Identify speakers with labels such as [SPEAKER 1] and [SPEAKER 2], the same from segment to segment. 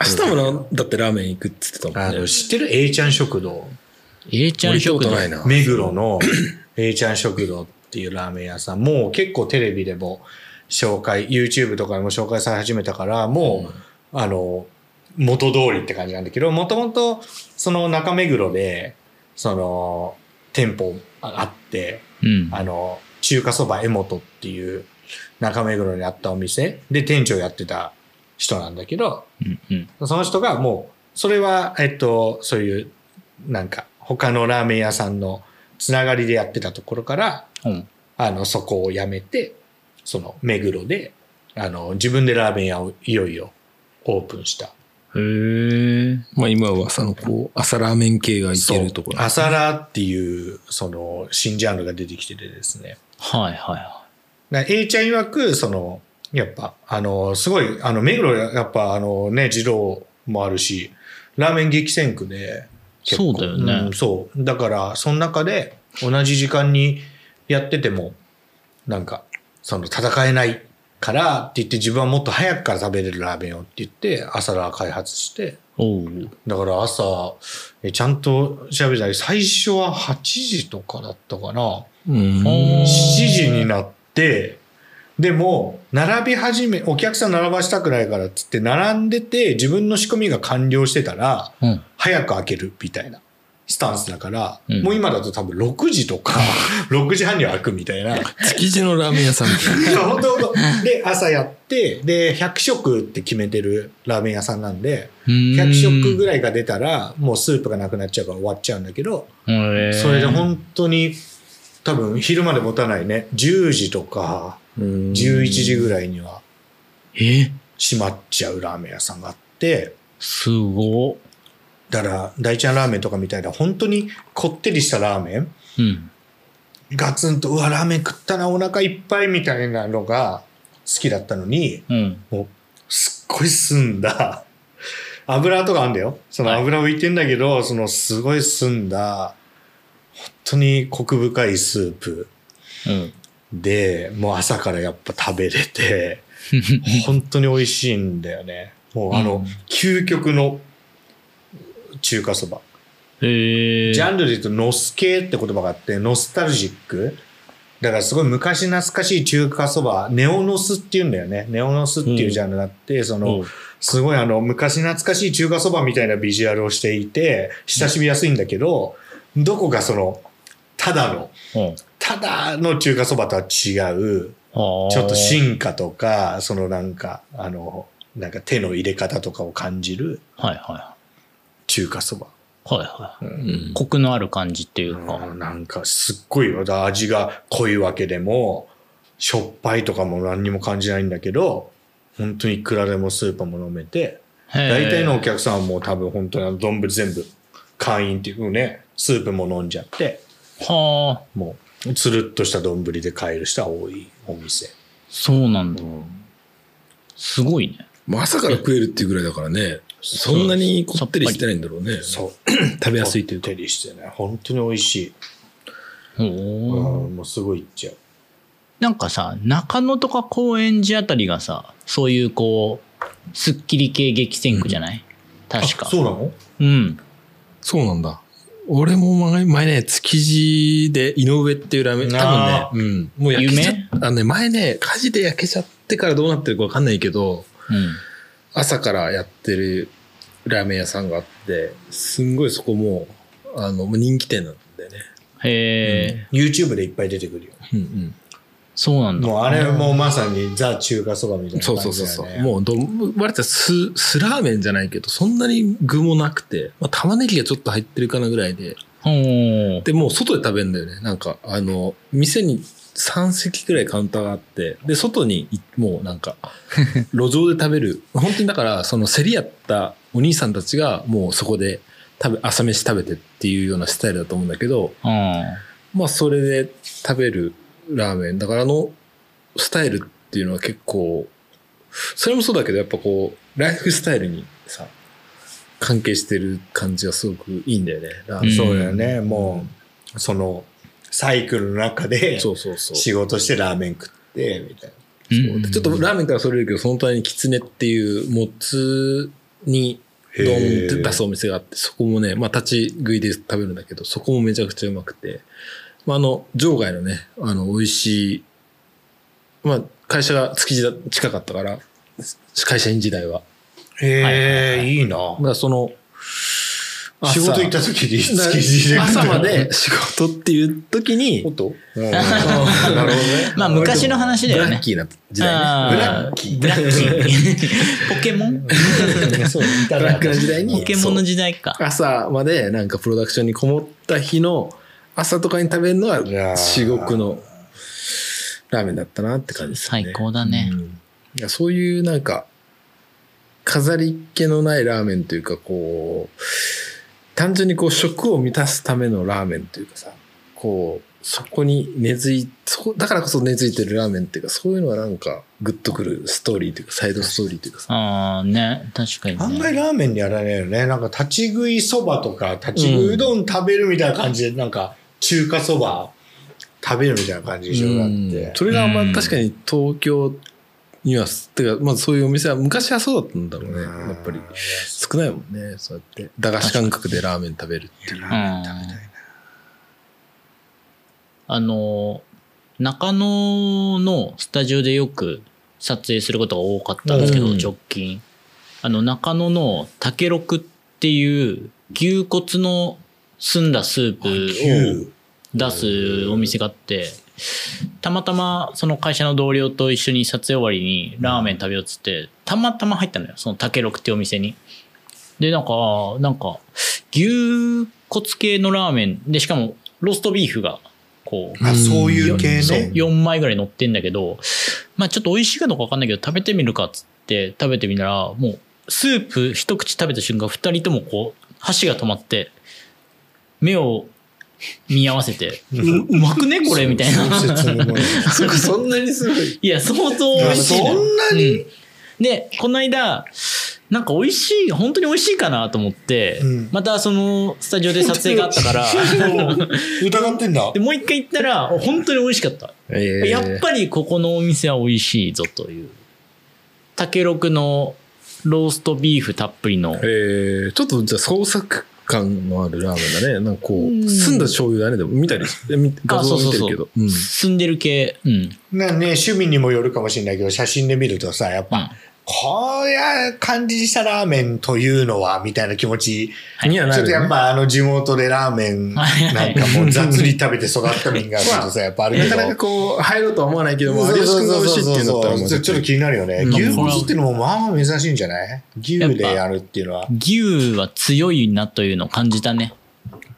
[SPEAKER 1] 明日もな、だってラーメン行くって言ってたもんね
[SPEAKER 2] あの、。知ってる ?A ちゃん食堂。
[SPEAKER 3] A ちゃん食堂。
[SPEAKER 1] とないな。
[SPEAKER 2] 目黒の A ちゃん食堂っていうラーメン屋さん。もう結構テレビでも紹介、YouTube とかでも紹介され始めたから、もう、あの、元通りって感じなんだけど、もともと、その中目黒で、その、店舗あって、
[SPEAKER 3] うん。
[SPEAKER 2] あの、中華そば江本っていう中目黒にあったお店で店長やってた人なんだけど、
[SPEAKER 3] うんうん。
[SPEAKER 2] その人がもう、それは、えっと、そういう、なんか、他のラーメン屋さんのつながりでやってたところから、
[SPEAKER 3] うん
[SPEAKER 2] あの、そこを辞めて、その、目黒で、あの、自分でラーメン屋をいよいよオープンした。
[SPEAKER 3] へえ。
[SPEAKER 1] まあ今はさ、こう、朝ラーメン系が行けるところ。
[SPEAKER 2] 朝ラーっていう、その、新ジャンルが出てきててですね。
[SPEAKER 3] はいはいは
[SPEAKER 2] だから A ちゃん曰く、その、やっぱ、あの、すごい、あの、目黒やっぱ、あのね、二郎もあるし、ラーメン激戦区で、
[SPEAKER 3] そうだよね
[SPEAKER 2] んそう。だから、その中で、同じ時間にやってても、なんか、その、戦えないからって言って、自分はもっと早くから食べれるラーメンをって言って、朝ラー開発して。だから朝、えちゃんと調べたら、最初は8時とかだったかな。
[SPEAKER 1] うん。
[SPEAKER 2] 7時になって、でも、並び始め、お客さん並ばしたくないからっつって、並んでて、自分の仕込みが完了してたら、
[SPEAKER 3] うん。
[SPEAKER 2] 早く開けるみたいなスタンスだから、
[SPEAKER 3] うん
[SPEAKER 2] もう今だと多分6時とか、6時半には開くみたいな。
[SPEAKER 1] 築地のラーメン屋さんみたいな。
[SPEAKER 2] 本当本当で、朝やって、で、100食って決めてるラーメン屋さんなんで、100食ぐ
[SPEAKER 3] らい。
[SPEAKER 2] が出たら、もうスープがなくなっちゃうから終わっちゃうんだけど、それで本当に、多分昼まで持たないね。10時とか、
[SPEAKER 1] うん
[SPEAKER 2] 11時ぐらいには
[SPEAKER 3] え？
[SPEAKER 2] 閉まっちゃうラーメン屋さんがあって、
[SPEAKER 3] すごっ。
[SPEAKER 2] だから、大ちゃんラーメンとかみたいな、本当にこってりしたラーメン
[SPEAKER 3] うん。
[SPEAKER 2] ガツンと、うわ、ラーメン食ったな、お腹いっぱいみたいなのが好きだったのに、
[SPEAKER 3] うん。
[SPEAKER 2] もう、すっごい澄んだ、油とかあるんだよ。その
[SPEAKER 3] はい
[SPEAKER 2] 油浮いてんだけど、そのすごい澄んだ、本当にコク深いスープ
[SPEAKER 3] うん。
[SPEAKER 2] で、もう朝からやっぱ食べれて、本当に美味しいんだよね。もうあの、
[SPEAKER 3] うん
[SPEAKER 2] 究極の中華そば。
[SPEAKER 3] へえ。
[SPEAKER 2] ジャンルで言うとノス系って言葉があって、ノスタルジック。だからすごい昔懐かしい中華そば、ネオノスって言うんだよね。ネオノスっていうジャンルがあって、その、
[SPEAKER 3] うん
[SPEAKER 2] すごいあの、昔懐かしい中華そばみたいなビジュアルをしていて、親しみやすいんだけど、どこかその、ただの、
[SPEAKER 3] うん。
[SPEAKER 2] ただの中華そばとは違う、
[SPEAKER 3] ちょ
[SPEAKER 2] っと進化とか、そのなんか、あの、なんか手の入れ方とかを感じる
[SPEAKER 3] はいは
[SPEAKER 2] 中華そば。
[SPEAKER 3] い。はいはい。
[SPEAKER 1] うん
[SPEAKER 3] コクのある感じっていうか。
[SPEAKER 2] うんなんかすっごい味が濃いわけでも、しょっぱいとかも何にも感じないんだけど、本当にいくらでもスープも飲めて、大
[SPEAKER 3] 大
[SPEAKER 2] 体のお客さんはもう多分本当にあの丼全部会員っていうね、スープも飲んじゃって、
[SPEAKER 3] はあ、
[SPEAKER 2] もうつるっとした丼で帰る人は多いお店。
[SPEAKER 3] そうなんだ。すごいね。
[SPEAKER 1] もう朝から食えるっていうぐらいだからね。そんなにこってりしてないんだろうね。
[SPEAKER 2] そう。
[SPEAKER 1] 食べやすいというか
[SPEAKER 2] こっ。てりしてね、本当に美味しい。
[SPEAKER 3] お
[SPEAKER 2] う
[SPEAKER 3] お。
[SPEAKER 2] ん、もうすごいいっちゃう。
[SPEAKER 3] なんかさ、中野とか高円寺あたりがさ、そういうこう、スッキリ系激戦区じゃない、確か。
[SPEAKER 2] あそうなの？
[SPEAKER 3] うん。
[SPEAKER 1] そうなんだ。俺も前前ね、築地で井上っていうラーメン、
[SPEAKER 2] あ
[SPEAKER 1] 多分ね、うん。もう焼けちゃあのね、前ね、火事で焼けちゃってからどうなってるかわかんないけど、
[SPEAKER 3] うん。
[SPEAKER 1] 朝からやってるラーメン屋さんがあって、すんごいそこもう、あの、もう人気店なんだよね。
[SPEAKER 3] へえ、
[SPEAKER 2] YouTube でいっぱい出てくるよ。
[SPEAKER 1] うんうん。
[SPEAKER 3] そうなんだ。
[SPEAKER 2] もうあれもまさにザ中華そばみたいな
[SPEAKER 1] そう
[SPEAKER 2] 感じだよね。
[SPEAKER 1] そうそうそう。もうど、割とス、スラーメンじゃないけど、そんなに具もなくて、まあ、玉ねぎがちょっと入ってるかなぐらいで、で、もう外で食べるんだよね。なんか、あの、店に3席くらいカウンターがあって、で、外にいもうなんか、路上で食べる。本当にだから、その競り合ったお兄さんたちが、もうそこで食べ、朝飯食べてっていうようなスタイルだと思うんだけど、
[SPEAKER 3] うん。
[SPEAKER 1] まあ、それで食べるラーメン。だから、あの、スタイルっていうのは結構、それもそうだけど、やっぱこう、ライフスタイルにさ、関係してる感じがすごくいいんだよね。ラーメン
[SPEAKER 3] ん
[SPEAKER 2] そうだよね。もう、その、サイクルの中で、
[SPEAKER 1] そうそうそう。
[SPEAKER 2] 仕事してラーメン食って、みたいな。
[SPEAKER 3] うん
[SPEAKER 1] でちょっとラーメンからそれるけど、その隣にキツネっていう、もつに丼って出すお店があって、そこもね、まあ立ち食いで食べるんだけど、そこもめちゃくちゃうまくて、まあ、あの、場外のね、あの、美味しい、まあ、会社が築地だ近かったから、会社員時代は。
[SPEAKER 2] へえ、いいな。
[SPEAKER 1] だからその、
[SPEAKER 2] 仕事行った時に築地で。
[SPEAKER 1] 朝まで仕事っていう時に、
[SPEAKER 2] おっとうんなるほどね。
[SPEAKER 3] まあ昔の話だよね
[SPEAKER 1] ブラッ。キーな時代ね。
[SPEAKER 2] ブラッキー
[SPEAKER 3] ブラッキー。ポケモン？
[SPEAKER 2] そう、
[SPEAKER 1] ブラックな時代に。
[SPEAKER 3] ポケモンの時代か。
[SPEAKER 1] 朝までなんかプロダクションにこもった日の朝とかに食べるの
[SPEAKER 2] いや
[SPEAKER 1] が
[SPEAKER 2] ー
[SPEAKER 1] 至極のラーメンだったなって感じですね。
[SPEAKER 3] 最高だね
[SPEAKER 1] うんいやそういうなんか飾り気のないラーメンというかこう単純にこう食を満たすためのラーメンというかさこうそこに根付いそこだからこそ根付いてるラーメンっていうかそういうのはなんかグッとくるストーリーというかサイドストーリーというかさ
[SPEAKER 3] ああ、ね。確かにね。
[SPEAKER 2] あんまりラーメンにやらないよね。なんか立ち食いそばとか、立ち食いうどん食べるみたいな感じで、なんか中華そば食べるみたいな感じでしょ、だって。
[SPEAKER 1] それがあんま
[SPEAKER 3] うん
[SPEAKER 1] 確かに東京には、てか、まずそういうお店は昔はそうだったんだろうね。
[SPEAKER 2] うん
[SPEAKER 1] やっぱり少ないもんね。そうやって。駄菓子感覚でラーメン食べるっていう。
[SPEAKER 3] うんあの、中野のスタジオでよく撮影することが多かったんですけど、
[SPEAKER 1] うん
[SPEAKER 3] 直近。あの、中野の竹六っていう牛骨の澄んだスープを出すお店があって、たまたまその会社の同僚と一緒に撮影終わりにラーメン食べようっつって、たまたま入ったのよ、その竹六ってお店に。で、なんか、なんか、牛骨系のラーメンで、しかもローストビーフが、こう、
[SPEAKER 2] あ、そういう系ね。
[SPEAKER 3] 4枚ぐらい乗ってんだけど、まあちょっと美味しいかどうかわかんないけど、食べてみるかっつって食べてみたら、もう、スープ一口食べた瞬間、二人ともこう、箸が止まって、目を見合わせて、ううまくね？これみたいな。
[SPEAKER 1] そんなにすごい。
[SPEAKER 3] いや、相当美味しい。
[SPEAKER 2] そんなに？
[SPEAKER 3] うんで、この間、なんか美味しい、本当に美味しいかなと思って、
[SPEAKER 2] うん
[SPEAKER 3] またそのスタジオで撮影があったから、
[SPEAKER 2] 疑ってんだ
[SPEAKER 3] で。もう一回行ったら、本当に美味しかった。
[SPEAKER 1] え
[SPEAKER 3] やっぱりここのお店は美味しいぞという。竹六のローストビーフたっぷりの。
[SPEAKER 1] えー、ちょっとじゃあ創作感のあるラーメンだね。なんかこ
[SPEAKER 3] う
[SPEAKER 1] 澄んだ醤油だね。でも見たり、画像見てるけど。うん
[SPEAKER 3] 住んでる系。うん。
[SPEAKER 2] なね、趣味にもよるかもしれないけど、写真で見るとさ、やっぱ、
[SPEAKER 3] うん
[SPEAKER 2] こうや感じしたラーメンというのは、みたいな気持ち、
[SPEAKER 1] にはなるよね
[SPEAKER 2] ちょっとやっぱあの地元でラーメン
[SPEAKER 3] はい
[SPEAKER 2] なんかもう雑に食べて育った民がするとさ、やっぱあるけど。
[SPEAKER 1] なかなかこう、入ろうとは思わないけども、有吉君が美味しいっていうんだったらもう
[SPEAKER 2] ちょっと気になるよね。
[SPEAKER 3] うん
[SPEAKER 2] 牛骨っていうのもまあまあ珍しいんじゃない？牛でやるっていうのは。
[SPEAKER 3] 牛は強いなというのを感じたね。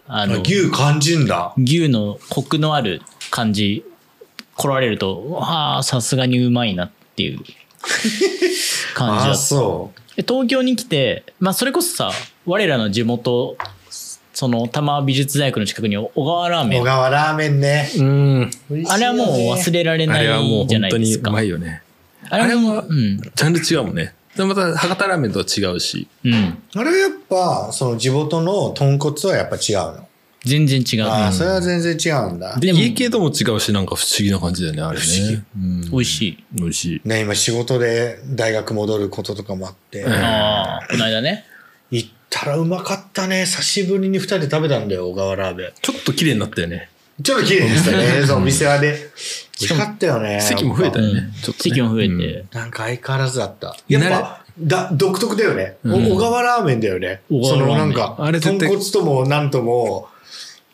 [SPEAKER 3] あの、
[SPEAKER 2] 牛感じんだ。
[SPEAKER 3] 牛のコクのある感じ来られるとわあさすがにうまいなっていう 感じだ
[SPEAKER 2] あ、
[SPEAKER 3] った
[SPEAKER 2] そ
[SPEAKER 3] で東京に来て、まあ、それこそさ我らの地元その多摩美術大学の近くに小川ラー
[SPEAKER 2] う。
[SPEAKER 3] メン
[SPEAKER 2] 小川ラーメンね。
[SPEAKER 1] うん。
[SPEAKER 3] あれはもう忘れられな
[SPEAKER 1] あれはも
[SPEAKER 3] いうじゃ
[SPEAKER 1] 本当にう
[SPEAKER 3] ないですか
[SPEAKER 1] まいよね。
[SPEAKER 3] あれもうん
[SPEAKER 1] ジャンル違うもんね。でまた博多ラーメンとは違うし。
[SPEAKER 3] うん
[SPEAKER 2] あれはやっぱ、その地元の豚骨はやっぱ違うの？
[SPEAKER 3] 全然違う、
[SPEAKER 2] ああ、それは全然違うんだ。
[SPEAKER 1] で、家系とも違うし、なんか不思議な感じだよね、あれね。
[SPEAKER 2] 不思議
[SPEAKER 1] うん
[SPEAKER 3] 美味しい、
[SPEAKER 1] 美味しい。
[SPEAKER 2] ね、今仕事で大学戻ることとかもあって、
[SPEAKER 1] うん
[SPEAKER 3] ああこの間ね
[SPEAKER 2] 行ったらうまかったね。久しぶりに二人で食べたんだよ、小川ラーメン。
[SPEAKER 1] ちょっと綺麗になったよね。
[SPEAKER 2] ちょっと綺麗でしたね、そのお店はで。美味しかったよね。
[SPEAKER 1] 席も増えたよね。
[SPEAKER 3] うん
[SPEAKER 1] ちょっとね
[SPEAKER 3] 席も増えて、
[SPEAKER 1] うん
[SPEAKER 2] なんか相変わらずだった。やっぱ、だ、独特だよね。お
[SPEAKER 1] うん
[SPEAKER 2] 小川ラーメンだよね。
[SPEAKER 3] 小
[SPEAKER 2] そのなんか、豚骨ともなんとも、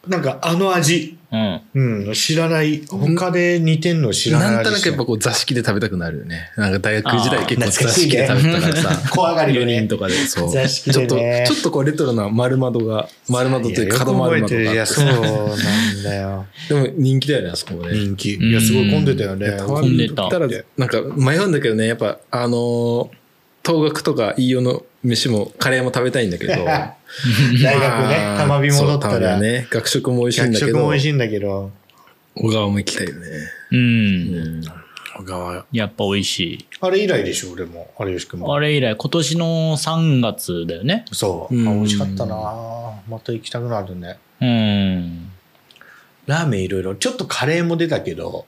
[SPEAKER 2] なんかあの味、
[SPEAKER 3] うん
[SPEAKER 2] うん、知らない、他で似てんの知らない
[SPEAKER 1] なん
[SPEAKER 2] 味
[SPEAKER 1] となくやっぱこう座敷で食べたくなるよね。なんか大学時代結構座敷で食べたからさ。
[SPEAKER 2] 怖がりよ
[SPEAKER 1] 4
[SPEAKER 2] ね
[SPEAKER 1] 人とかで、そう。
[SPEAKER 2] 座敷
[SPEAKER 1] ちょっと、
[SPEAKER 2] でね
[SPEAKER 1] ちょっとこうレトロな丸窓が、丸窓というか角丸窓
[SPEAKER 2] いや、
[SPEAKER 1] があって
[SPEAKER 2] よく覚えてるいや、そうなんだよ。
[SPEAKER 1] でも人気だよね、あそこもね。
[SPEAKER 2] 人気。いや、すごい混んでたよね。
[SPEAKER 3] 混んでた
[SPEAKER 1] たら、なんか迷うんだけどね、やっぱ、あのー、東学とか飯尾の飯も、カレーも食べたいんだけど。
[SPEAKER 2] 大学ね、たまび戻ったら、
[SPEAKER 1] 美ね。学食も美味しいん
[SPEAKER 2] 学
[SPEAKER 1] だけど、
[SPEAKER 2] 食も美味しいんだけど、
[SPEAKER 1] 小川も行きたいよね。
[SPEAKER 3] うん、
[SPEAKER 1] うん。小川。
[SPEAKER 3] やっぱ美味しい
[SPEAKER 2] あれ以来でしょ、俺も。有吉君も。
[SPEAKER 3] あれ以来今年の3月だよね
[SPEAKER 2] そう。
[SPEAKER 1] うん
[SPEAKER 2] あ美味しかったなまた行きたくなるね。
[SPEAKER 3] うん
[SPEAKER 2] ラーメンいろいろ、ちょっとカレーも出たけど、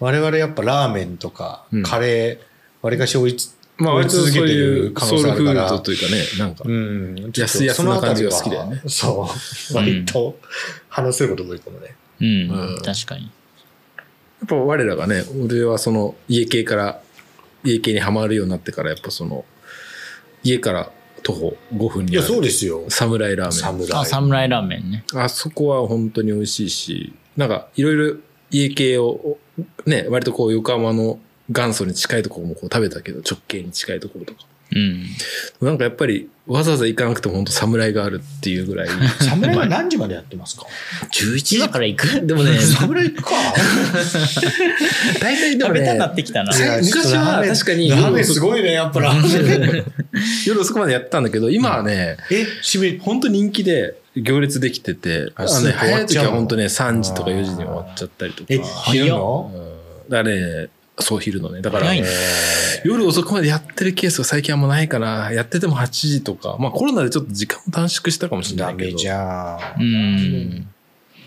[SPEAKER 2] 我々やっぱラーメンとか
[SPEAKER 1] うん
[SPEAKER 2] カレー、わりかし追いつ、
[SPEAKER 1] まあ割とそういう
[SPEAKER 2] 可
[SPEAKER 1] ソウルフー
[SPEAKER 2] 能性あるから
[SPEAKER 1] ドというかね、なんか
[SPEAKER 2] う、ん、
[SPEAKER 1] 安々な感じが好きだよね
[SPEAKER 2] そう。割と話せること多いかもね。
[SPEAKER 3] うん、
[SPEAKER 1] うん
[SPEAKER 3] 確かに。
[SPEAKER 1] やっぱ我らがね、俺はその家系から、家系にはまるようになってから、やっぱその、家から徒歩5分
[SPEAKER 2] いや、
[SPEAKER 1] にある
[SPEAKER 2] そうですよ。
[SPEAKER 1] サムライラーメン。
[SPEAKER 2] 侍。
[SPEAKER 3] あ、サムライラーメンね。
[SPEAKER 1] あそこは本当に美味しいし、なんかいろいろ家系を、ね、割とこう横浜の元祖に近いところもこう食べたけど、直径に近いところとか。
[SPEAKER 3] うん。
[SPEAKER 1] なんかやっぱりわざわざ行かなくても本当侍があるっていうぐらい。
[SPEAKER 2] 侍は何時までやってますか
[SPEAKER 1] ？11
[SPEAKER 3] 今から行く？
[SPEAKER 1] でもね、
[SPEAKER 2] 侍行くか
[SPEAKER 1] 大体でもね、
[SPEAKER 3] 食べたくなってきたな。
[SPEAKER 1] 昔は確かに
[SPEAKER 2] ラーメンすごいね、やっぱラーメン。
[SPEAKER 1] 夜遅くまでやってたんだけど、今はね、
[SPEAKER 2] え、閉め、
[SPEAKER 1] 本当人気で行列できてて、あのね、早い時
[SPEAKER 2] っちゃうの？
[SPEAKER 1] は本当ね、3時とか4時に終わっちゃったりとか。
[SPEAKER 2] え、昼
[SPEAKER 1] う
[SPEAKER 2] の？
[SPEAKER 1] んだからね、そう昼のね。だから、夜遅くまでやってるケースが最近あんまないかな。やってても8時とか。まあコロナでちょっと時間も短縮したかもしれないけど。
[SPEAKER 2] ダメじゃん。
[SPEAKER 3] うん。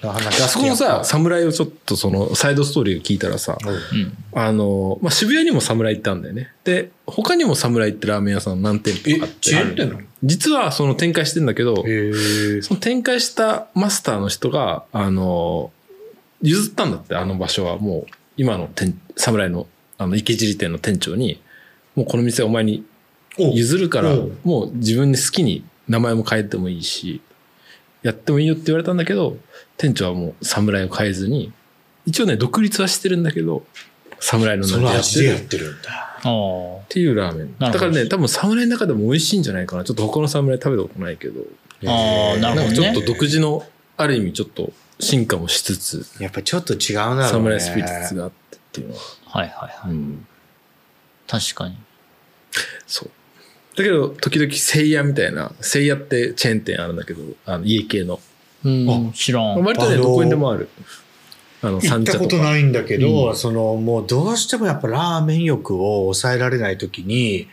[SPEAKER 1] あそこのさ、侍をちょっとそのサイドストーリーを聞いたらさ、
[SPEAKER 3] うん。
[SPEAKER 1] あの、まあ、渋谷にも侍行ったんだよね。で、他にも侍ってラーメン屋さん何店舗かあっ、て。
[SPEAKER 2] 店なの？
[SPEAKER 1] 実はその展開してんだけど。その展開したマスターの人が、あの、譲ったんだって、あの場所はもう、今の店侍の、あの、池尻店の店長に、もうこの店お前に譲るからもう自分で好きに名前も変えてもいいし、やってもいいよって言われたんだけど、店長はもう侍を変えずに、一応ね、独立はしてるんだけど、侍の
[SPEAKER 2] その
[SPEAKER 1] 名でやって
[SPEAKER 2] でやってるんだ。
[SPEAKER 3] お
[SPEAKER 1] ていうラーメン。だからね、多分侍の中でも美味しいんじゃないかな。ちょっと他の侍食べたことないけど、
[SPEAKER 3] あーなるほどね。
[SPEAKER 1] んかちょっと独自の、ある意味ちょっと進化もしつつ、
[SPEAKER 2] やっぱちょっと違うなね。
[SPEAKER 1] サムライスピリッツがあってっていうのは。
[SPEAKER 3] はいはいはい。
[SPEAKER 1] うん。
[SPEAKER 3] 確かに。
[SPEAKER 1] そう。だけど、時々聖夜みたいな、聖夜ってチェーン店あるんだけど、あの家系の。
[SPEAKER 3] うん、知らん。
[SPEAKER 1] 割とね、
[SPEAKER 2] あのー？
[SPEAKER 1] どこにでもある。あの、
[SPEAKER 2] 行ったこと。ないんだけど、
[SPEAKER 1] うん
[SPEAKER 2] そのもうどうしてもやっぱラーメン欲を抑えられないときに、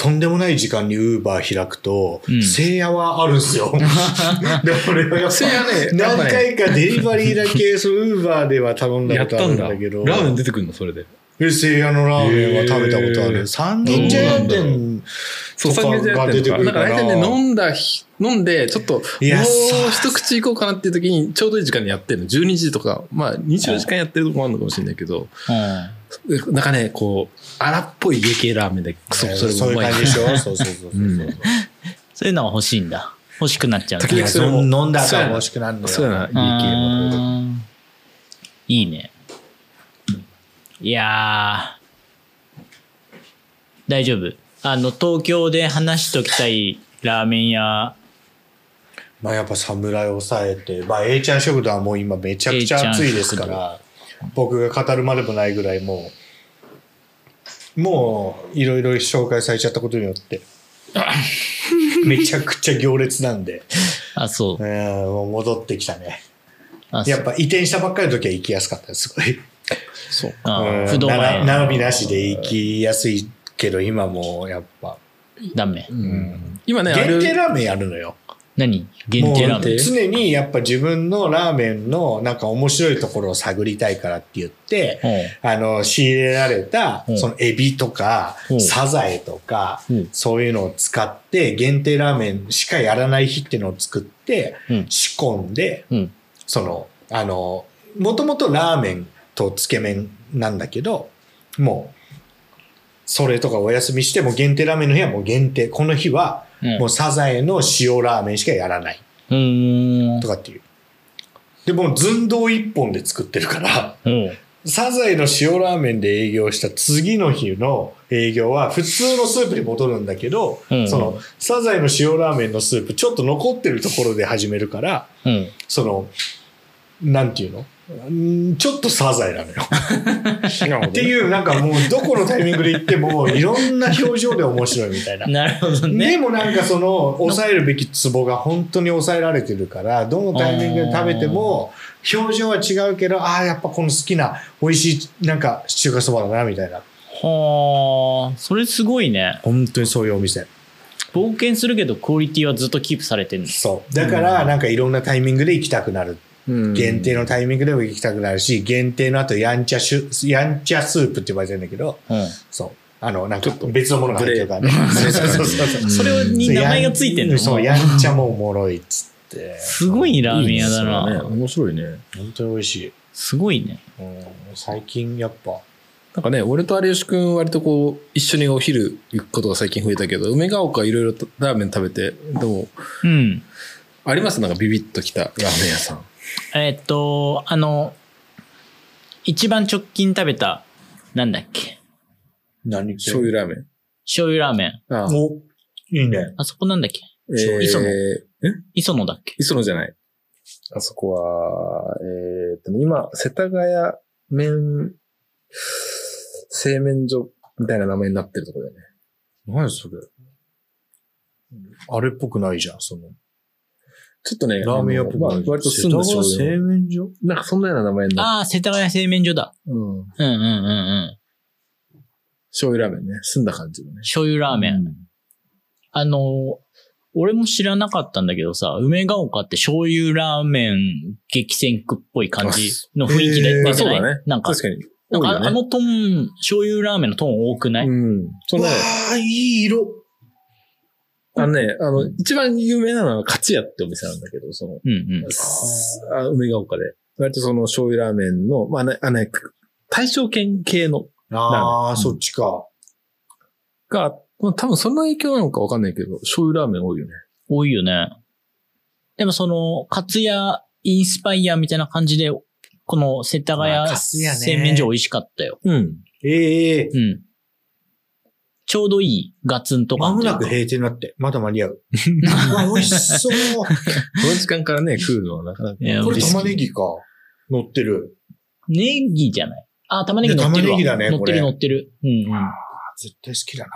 [SPEAKER 2] とんでもない時間にウーバー開くと、
[SPEAKER 3] うん
[SPEAKER 2] 聖夜はあるんですよ。で、俺はやっぱ
[SPEAKER 1] ね、
[SPEAKER 2] 何回かデリバリーだけ、そのウーバーでは頼んだことある
[SPEAKER 1] んだ。
[SPEAKER 2] けど、
[SPEAKER 1] ラーメン出てくるの、それで。
[SPEAKER 2] で聖夜のラーメンは食べたことある。三人茶屋店とかが出てくる
[SPEAKER 1] だか
[SPEAKER 2] からら。
[SPEAKER 1] 大体ね、飲んだ日、飲んで、ちょっと、もう
[SPEAKER 2] いや
[SPEAKER 1] 一口行こうかなっていう時に、ちょうどいい時間にやってるの。12時とか、まあ、24時間やってるとこもあるのかもしれないけど、
[SPEAKER 3] うん。
[SPEAKER 1] なんかね、こう、荒っぽい家系ラーメンで、そそれ
[SPEAKER 2] そういう
[SPEAKER 1] もうまい
[SPEAKER 2] 感じでしょ？そうそうそうそう。
[SPEAKER 1] うん
[SPEAKER 3] そういうのは欲しいんだ。欲しくなっちゃうんだ。
[SPEAKER 1] 時々それも
[SPEAKER 2] 飲んだ欲しくなるんだよ。
[SPEAKER 1] そうやな、家系は。
[SPEAKER 3] うんいいね。いやー、大丈夫。あの、東京で話しときたいラーメン屋、
[SPEAKER 2] まあやっぱ侍を抑えて、まあ A ちゃん食堂はもう今めちゃくちゃ暑いですから、僕が語るまでもないぐらいもう、もういろいろ紹介されちゃったことによって、めちゃくちゃ行列なんで、
[SPEAKER 3] あ、そう。
[SPEAKER 2] うんもう戻ってきたね。
[SPEAKER 3] あそう
[SPEAKER 2] やっぱ移転したばっかりの時は行きやすかったです、すごい。
[SPEAKER 1] そう。
[SPEAKER 3] あ
[SPEAKER 2] うん
[SPEAKER 3] 不動
[SPEAKER 2] な
[SPEAKER 3] 前。
[SPEAKER 2] 並びなしで行きやすいけど、今もうやっぱ、
[SPEAKER 3] ダメ。
[SPEAKER 1] うん今ね、あ
[SPEAKER 2] 限定
[SPEAKER 1] れ、
[SPEAKER 2] ラーメンやるのよ。
[SPEAKER 3] 何？限定ラーメン？
[SPEAKER 2] 常にやっぱ自分のラーメンのなんか面白いところを探りたいからって言って、あの、仕入れられた
[SPEAKER 3] う、ん。
[SPEAKER 2] そのエビとか
[SPEAKER 3] う、ん。
[SPEAKER 2] サザエとか
[SPEAKER 3] うん、
[SPEAKER 2] そういうのを使って、限定ラーメンしかやらない日っていうのを作って
[SPEAKER 3] うん、
[SPEAKER 2] 仕込んで、
[SPEAKER 3] うん。
[SPEAKER 2] その、あの、もともとラーメンとつけ麺なんだけど、もう、それとかお休みしても限定ラーメンの日はもう限定。この日は、
[SPEAKER 3] うん
[SPEAKER 2] もうサザエの塩ラーメンしかやらない。と。かっていう。で、もう寸胴一本で作ってるから、
[SPEAKER 3] うん。
[SPEAKER 2] サザエの塩ラーメンで営業した次の日の営業は普通のスープに戻るんだけど、
[SPEAKER 3] うん
[SPEAKER 2] そのサザエの塩ラーメンのスープちょっと残ってるところで始めるから、
[SPEAKER 3] うん。
[SPEAKER 2] その、なんていうの？んちょっとサザエなのよ。っていう、なんかもうどこのタイミングで行ってもいろんな表情で面白いみたいな。
[SPEAKER 3] なるほど
[SPEAKER 2] で
[SPEAKER 3] ね。
[SPEAKER 2] もなんかその抑えるべきツボが本当に抑えられてるからどのタイミングで食べても表情は違うけどああやっぱこの好きな美味しいなんか中華そばだなみたいな
[SPEAKER 3] はあ、それすごいね。
[SPEAKER 2] 本当にそういうお店
[SPEAKER 3] 冒険するけどクオリティはずっとキープされてるんです。
[SPEAKER 2] そうだからなんかいろんなタイミングで行きたくなる
[SPEAKER 1] うん
[SPEAKER 2] 限定のタイミングでも行きたくなるし、限定の後、やんちゃシュ、やんちゃスープって呼ばれてるんだけど、
[SPEAKER 3] うん。
[SPEAKER 2] そう。あの、なんか別のものが入ってるからね。そうそうそうそう。
[SPEAKER 3] それに名前がついてんの？
[SPEAKER 2] そう、やんちゃもおもろいっつって。
[SPEAKER 3] すごいラーメン屋だ
[SPEAKER 1] いいですよね
[SPEAKER 3] な。
[SPEAKER 1] 面白いね。
[SPEAKER 2] 本当に美味しい。
[SPEAKER 3] すごいね。
[SPEAKER 2] うん、最近やっぱ、
[SPEAKER 1] なんかね、俺と有吉くん割とこう、一緒にお昼行くことが最近増えたけど、梅ヶ丘いろいろとラーメン食べて、でも、
[SPEAKER 3] うん。
[SPEAKER 1] あります？なんかビビッときたラーメン屋さん。
[SPEAKER 3] えーっと、あの、一番直近食べた、なんだっけ？
[SPEAKER 2] 何？
[SPEAKER 1] 醤油ラーメン。
[SPEAKER 3] 醤油ラーメン。
[SPEAKER 1] ああ
[SPEAKER 2] お、いいね。
[SPEAKER 3] あそこなんだっけ？
[SPEAKER 1] えー
[SPEAKER 3] 磯野
[SPEAKER 1] え？
[SPEAKER 3] 磯野だっけ？
[SPEAKER 1] 磯野じゃない。あそこは、えーっとね、今、世田谷麺、製麺所みたいな名前になってるところだよね。
[SPEAKER 2] 何それ？あれっぽくないじゃん、その。
[SPEAKER 1] ちょっとね、
[SPEAKER 2] ラーメン屋っぽく
[SPEAKER 1] まあ
[SPEAKER 2] ない。
[SPEAKER 1] 割と澄んだ醤
[SPEAKER 2] 世製麺所？
[SPEAKER 1] なんかそんなような名前になっ
[SPEAKER 3] ああ、世田谷製麺所だ。
[SPEAKER 1] て、うん。
[SPEAKER 3] うんうんうんうん。
[SPEAKER 1] 醤油ラーメンね。澄んだ感じのね。
[SPEAKER 3] 醤油ラーメン。
[SPEAKER 1] うん
[SPEAKER 3] あの、俺も知らなかったんだけどさ、梅ヶ丘って醤油ラーメン激戦区っぽい感じの雰囲気で
[SPEAKER 2] へー
[SPEAKER 3] 出てない、
[SPEAKER 1] そうだね。
[SPEAKER 3] なんか、
[SPEAKER 1] 確かに。
[SPEAKER 3] なんか
[SPEAKER 1] 多いよね
[SPEAKER 3] あのトーン、醤油ラーメンのトーン多くない、
[SPEAKER 1] うん。そうね
[SPEAKER 2] わ。あ、いい色。
[SPEAKER 1] あのね、あの、一番有名なのは、勝屋ってお店なんだけど、その、
[SPEAKER 3] うんうん。
[SPEAKER 1] あ梅ヶ丘で。割とその醤油ラーメンの、まあね、あのね、大正圏系の
[SPEAKER 2] ああ、
[SPEAKER 1] うん
[SPEAKER 2] そっちか。
[SPEAKER 1] が、まあ多分その影響なのかわかんないけど、醤油ラーメン多いよね。
[SPEAKER 3] 多いよね。でもその、カツヤインスパイアみたいな感じで、この世田
[SPEAKER 2] まあ
[SPEAKER 3] 谷製麺所美味しかったよ。
[SPEAKER 1] うん。
[SPEAKER 2] ええ
[SPEAKER 3] うん。ちょうどいいガツンとか
[SPEAKER 2] もなく閉店になって、まだ間に合う。うわ、美味しそう。
[SPEAKER 1] この時間からね、食うのはなかなか。
[SPEAKER 2] これ玉ねぎか。乗ってる。
[SPEAKER 3] ネギじゃないあ、玉ねぎ乗ってる
[SPEAKER 2] 玉ねぎだね
[SPEAKER 3] 乗ってる乗ってる。うんうん。
[SPEAKER 2] 絶対好きだな。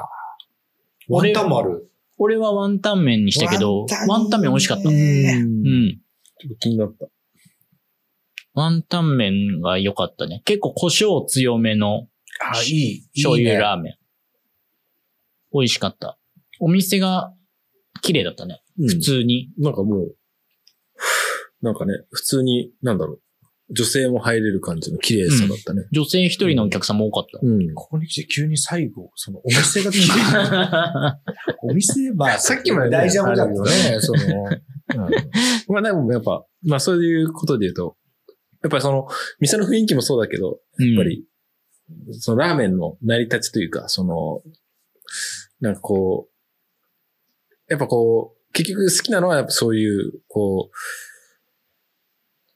[SPEAKER 2] ワン
[SPEAKER 3] 俺
[SPEAKER 2] タンもある。
[SPEAKER 3] 俺はワンタン麺にしたけど、ワンタン麺美味しかった。
[SPEAKER 2] う
[SPEAKER 3] うん
[SPEAKER 1] うん。
[SPEAKER 3] ん。
[SPEAKER 1] ちょっと気になった。
[SPEAKER 3] ワンタン麺が良かったね。結構胡椒強めの
[SPEAKER 2] あ、いい。
[SPEAKER 3] 醤油
[SPEAKER 2] ー
[SPEAKER 3] ラーメン。美味しかった。お店が綺麗だったね。普通に。
[SPEAKER 1] なんかもう、なんかね、普通に、なんだろう。女性も入れる感じの綺麗さだったね。
[SPEAKER 3] 女性一人のお客さんも多かった。
[SPEAKER 1] うん。
[SPEAKER 2] ここに来て急に最後、そのお店が綺麗。お店、まあ、
[SPEAKER 1] さっきまでね
[SPEAKER 2] 大事なことだけどね、その、
[SPEAKER 1] まあでもやっぱ、まあそういうことで言うと、やっぱりその、店の雰囲気もそうだけど、
[SPEAKER 3] や
[SPEAKER 1] やっぱ、り、そのラーメンの成り立ちというか、その、なんかこう、やっぱこう、結局好きなのはやっぱそういう、こ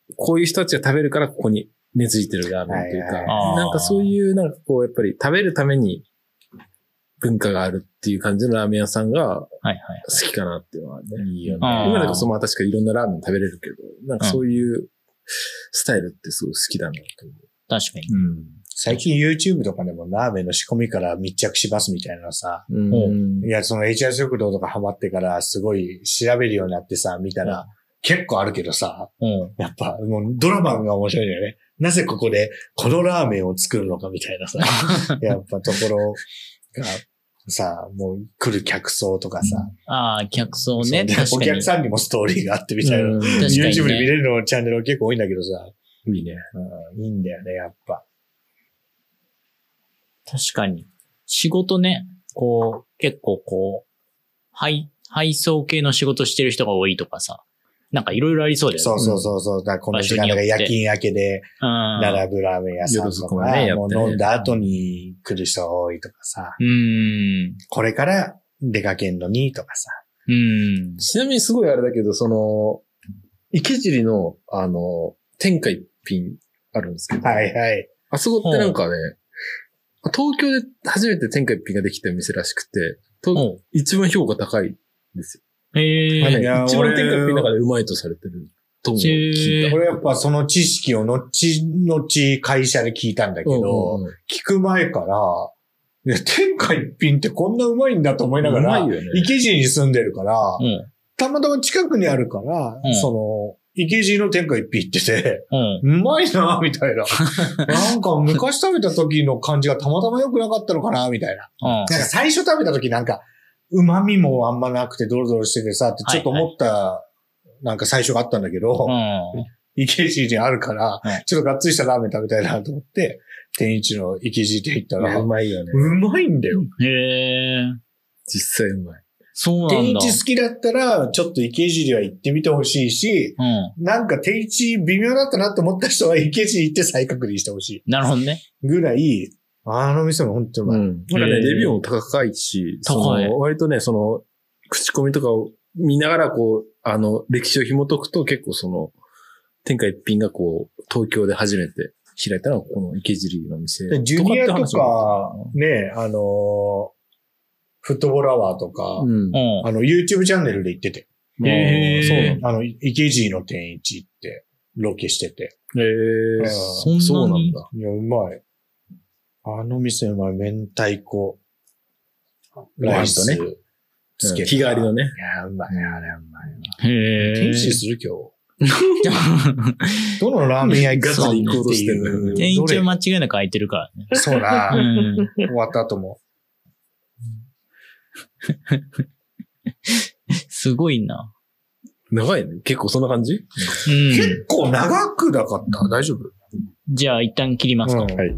[SPEAKER 1] う、こういう人たちが食べるからここに根付いてるラーメンというか、
[SPEAKER 2] はいはい
[SPEAKER 3] はい
[SPEAKER 1] なんかそういう、なんかこう、やっぱり食べるために文化があるっていう感じのラーメン屋さんが
[SPEAKER 3] はいはい。
[SPEAKER 1] 好きかなっていうのはね。
[SPEAKER 2] いいよ
[SPEAKER 1] 今でこそまあ確かにいろんなラーメン食べれるけど、なんかそういうスタイルってすごい好きだなと思
[SPEAKER 3] 確かに。
[SPEAKER 1] う。うん。
[SPEAKER 2] 最近 YouTube とかでもラーメンの仕込みから密着しますみたいなさ、
[SPEAKER 1] うん。
[SPEAKER 2] いや、その HR 食堂とかハマってからすごい調べるようになってさ、見たら、結構あるけどさ、
[SPEAKER 3] うん。
[SPEAKER 2] やっぱもうドラマが面白いんだよね。なぜここでこのラーメンを作るのかみたいなさ、やっぱところがさ、もう来る客層とかさ、
[SPEAKER 3] ああ、客層ね。
[SPEAKER 2] お客さんにもストーリーがあってみたいな。
[SPEAKER 1] うん
[SPEAKER 3] ね
[SPEAKER 2] YouTube で見れるのチャンネルは結構多いんだけどさ、
[SPEAKER 1] いいね。
[SPEAKER 2] うん、いいんだよね、やっぱ。
[SPEAKER 3] 確かに。仕事ね、こう、結構こう、配、配送系の仕事してる人が多いとかさ、なんかいろいろありそうだよね。
[SPEAKER 2] そうそうそうそう。だからこの時間だから夜勤明けで
[SPEAKER 3] うん。
[SPEAKER 2] 並ぶラーメン屋さんとか、
[SPEAKER 1] ね
[SPEAKER 2] もう飲んだ後に来る人が多いとかさ、
[SPEAKER 3] うん。
[SPEAKER 2] これから出かけんのにとかさ。
[SPEAKER 3] うん。
[SPEAKER 1] ちなみにすごいあれだけど、その、池尻の、あの、天下一品あるんですけど、
[SPEAKER 2] はいはい。
[SPEAKER 1] あそこってなんかね、東京で初めて天下一品ができた店らしくて、と一番評価高いんです
[SPEAKER 3] へ
[SPEAKER 1] よ。
[SPEAKER 3] え。
[SPEAKER 2] いや
[SPEAKER 1] 一番
[SPEAKER 2] 俺
[SPEAKER 1] 天下一品の中でうまいとされてるとも聞いた。
[SPEAKER 2] これやっぱその知識を後々会社で聞いたんだけど、
[SPEAKER 1] うんうんうん
[SPEAKER 2] 聞く前から、天下一品ってこんなうまいんだと思いながら、
[SPEAKER 1] うまいよね。
[SPEAKER 2] 池尻に住んでるから、
[SPEAKER 3] うん。
[SPEAKER 2] たまたま近くにあるから、
[SPEAKER 3] うん
[SPEAKER 2] その、池尻の天下一品行ってて、
[SPEAKER 3] うん。
[SPEAKER 2] うまいな、みたいな。なんか昔食べた時の感じがたまたま良くなかったのかな、みたいな。
[SPEAKER 3] うん。
[SPEAKER 2] なんか最初食べた時なんか、旨味もあんまなくてドロドロしててさ、ってちょっと思った、なんか最初があったんだけど、
[SPEAKER 3] うん。
[SPEAKER 2] 池尻にあるから、
[SPEAKER 3] はい
[SPEAKER 2] ちょっとがっつりしたラーメン食べたいなと思って、天一の池尻店行ったら、
[SPEAKER 1] うまいよね。
[SPEAKER 2] うまいんだよ。
[SPEAKER 3] へえ。
[SPEAKER 1] 実際うまい。
[SPEAKER 3] そうなんだ。
[SPEAKER 2] 天一好きだったら、ちょっと池尻は行ってみてほしいし、
[SPEAKER 3] うん。
[SPEAKER 2] なんか天一微妙だったなと思った人は池尻行って再確認してほし
[SPEAKER 3] なるほどね。
[SPEAKER 2] い。ぐらい、あの店も本当にうまい。
[SPEAKER 1] うん。なんかね、レビューも高いし、そ
[SPEAKER 3] 高い
[SPEAKER 1] の割とね、その、口コミとかを見ながら、こう、あの、歴史を紐解くと結構その、天下一品がこう、東京で初めて開いたのはこの池尻の店。
[SPEAKER 2] でジュニアと
[SPEAKER 1] か
[SPEAKER 2] ね、あのーフットボールアワーとか、
[SPEAKER 1] うん。
[SPEAKER 3] うん。
[SPEAKER 2] あの、YouTube チャンネルで行ってて、
[SPEAKER 3] へー
[SPEAKER 1] そうなんだ。
[SPEAKER 2] あの、池尻の天一ってロケしてて。
[SPEAKER 1] へえ
[SPEAKER 2] うん
[SPEAKER 3] そんなに？
[SPEAKER 1] そうなんだ。
[SPEAKER 2] いや、うまい。あの店うまい。明太子、
[SPEAKER 1] ご飯とね
[SPEAKER 2] ライス、つけた
[SPEAKER 1] 日替わりのね。
[SPEAKER 2] いや、うまい。あれうまい。
[SPEAKER 3] へえ。
[SPEAKER 2] 天一する？今日。どのラーメン屋行くかっていう
[SPEAKER 3] 店員中間違いなく空いてるからね。
[SPEAKER 2] そうな。
[SPEAKER 3] うん。
[SPEAKER 2] 終わった後も。
[SPEAKER 3] すごいな。
[SPEAKER 1] 長いね。結構そんな感じ？
[SPEAKER 3] うん。
[SPEAKER 2] 結構長くなかった？大丈夫？
[SPEAKER 3] じゃあ一旦切りますか。
[SPEAKER 2] うん
[SPEAKER 1] はい。